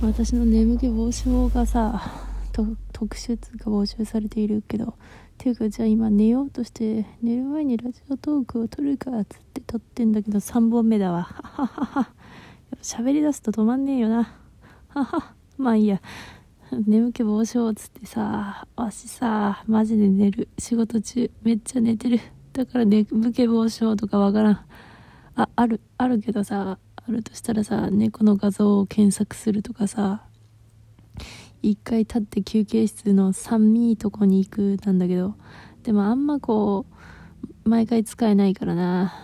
私の眠気防止法がさ特集が募集されているけどていうかじゃあ今寝ようとして寝る前にラジオトークを撮るかっつって撮ってんだけど3本目だわ。はははは。喋り出すと止まんねえよな。ははまあいいや。眠気防止法っつってさわしさマジで寝る。仕事中めっちゃ寝てる。だから眠気防止法とかわからん。ああるあるけどさあるとしたらさ猫の画像を検索するとかさ一回立って休憩室の寒いとこに行くなんだけどでもあんまこう毎回使えないからな。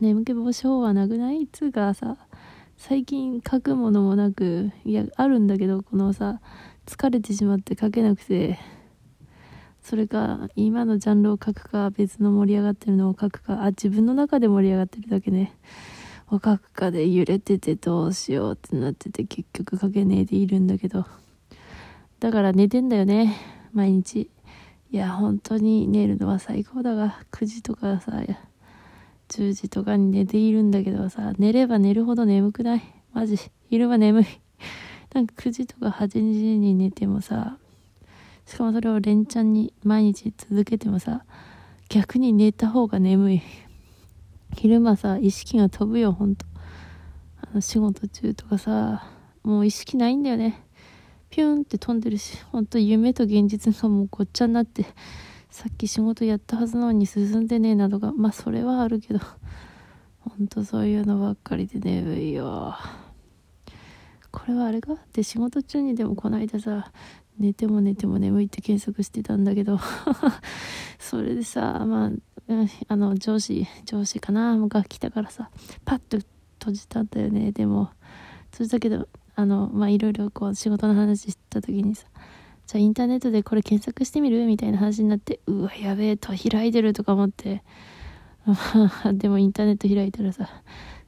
眠気防止法はなくないつうかさ最近書くものもなくいやあるんだけどこのさ疲れてしまって書けなくて。それか今のジャンルを書くか別の盛り上がってるのを書くかあ自分の中で盛り上がってるだけね。を書くかで揺れててどうしようってなってて結局書けねえでいるんだけどだから寝てんだよね毎日いや本当に寝るのは最高だが9時とかさ10時とかに寝ているんだけどさ、寝れば寝るほど眠くない？マジ。昼間眠い。なんか9時とか8時に寝てもさ、しかもそれを連チャンに毎日続けてもさ、逆に寝た方が眠い。昼間さ、意識が飛ぶよ、ほんと。あの仕事中とかさ、もう意識ないんだよね。ピューンって飛んでるし、ほんと夢と現実がもうごっちゃになって、さっき仕事やったはずなのに進んでねえなとかまあそれはあるけどほんとそういうのばっかりで眠いよこれはあれか？で仕事中にでもこないださ寝ても寝ても眠いって検索してたんだけど それでさまあうんあの上司上司かなが来たからさパッと閉じたんだよね。でも閉じたけどあのまあいろいろこう仕事の話した時にさじゃあインターネットでこれ検索してみる？みたいな話になって、うわ、やべえ、と開いてるとか思って、でもインターネット開いたらさ、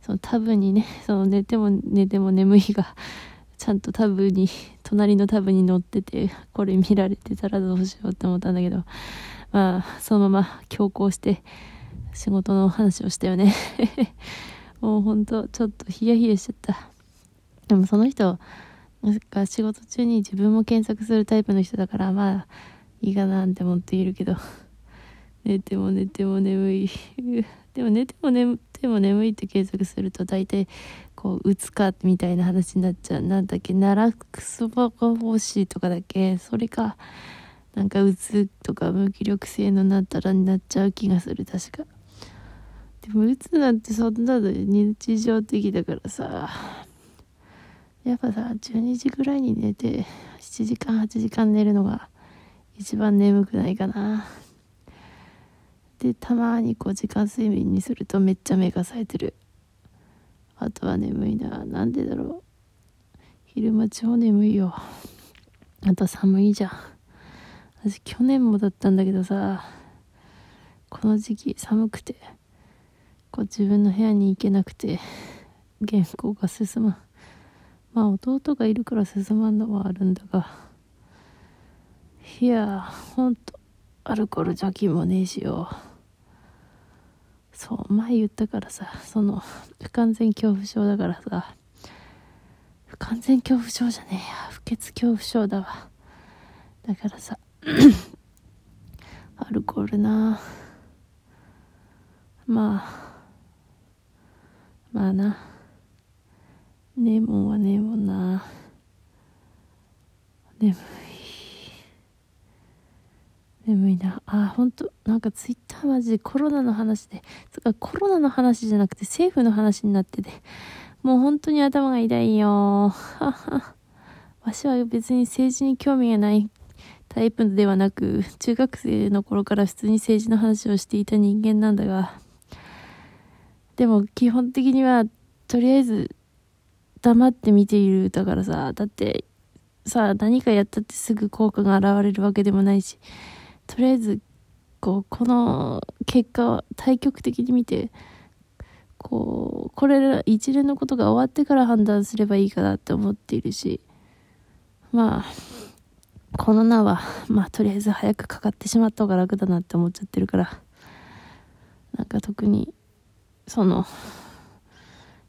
そのタブにね、その寝ても寝ても眠いが、ちゃんとタブに、隣のタブに載ってて、これ見られてたらどうしようって思ったんだけど、まあ、そのまま強行して仕事の話をしたよね。もうほんと、ちょっとヒヤヒヤしちゃった。でもその人、か仕事中に自分も検索するタイプの人だからまあいいかなって思っているけど 寝ても寝ても眠い でも寝ても眠っても眠いって検索すると大体こう打つかみたいな話になっちゃうなんだっけ奈良クソバカ欲しいとかだっけそれかなんか打つとか無気力性のなったらになっちゃう気がする確か。でも打つなんてそんなの日常的だからさ。やっぱさ12時ぐらいに寝て7時間8時間寝るのが一番眠くないかな。でたまに5時間睡眠にするとめっちゃ目が冴えてる。あとは眠いな。なんでだろう。昼間超眠いよ。あと寒いじゃん。私去年もだったんだけどさこの時期寒くてこう自分の部屋に行けなくて原稿が進まん。まあ弟がいるから進まんのはあるんだがいやほんとアルコール除菌もねえしよ。そう前言ったからさその不完全恐怖症だからさ。不完全恐怖症じゃねえや。不潔恐怖症だわ。だからさ アルコールな。まあまあな。ねえもんはねえもんな。眠い眠いな。あほんとなんかツイッターマジでコロナの話で。つかコロナの話じゃなくて政府の話になってて。もう本当に頭が痛いよ。わしは別に政治に興味がない。タイプではなく中学生の頃から普通に政治の話をしていた人間なんだがでも基本的にはとりあえず黙って見ているだからさ。だってさ何かやったってすぐ効果が現れるわけでもないしとりあえずこうこの結果を対極的に見てこうこれら一連のことが終わってから判断すればいいかなって思っているし。まあこの名はまあとりあえず早くかかってしまった方が楽だなって思っちゃってるからなんか特にその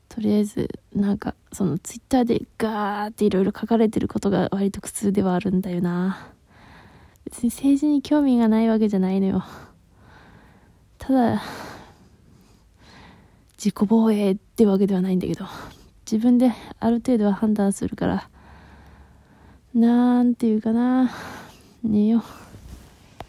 とりあえずなんかそのツイッターでガーっていろいろ書かれてることが割と苦痛ではあるんだよな。別に政治に興味がないわけじゃないのよ。ただ自己防衛ってわけではないんだけど自分である程度は判断するからなんていうかな。寝よう。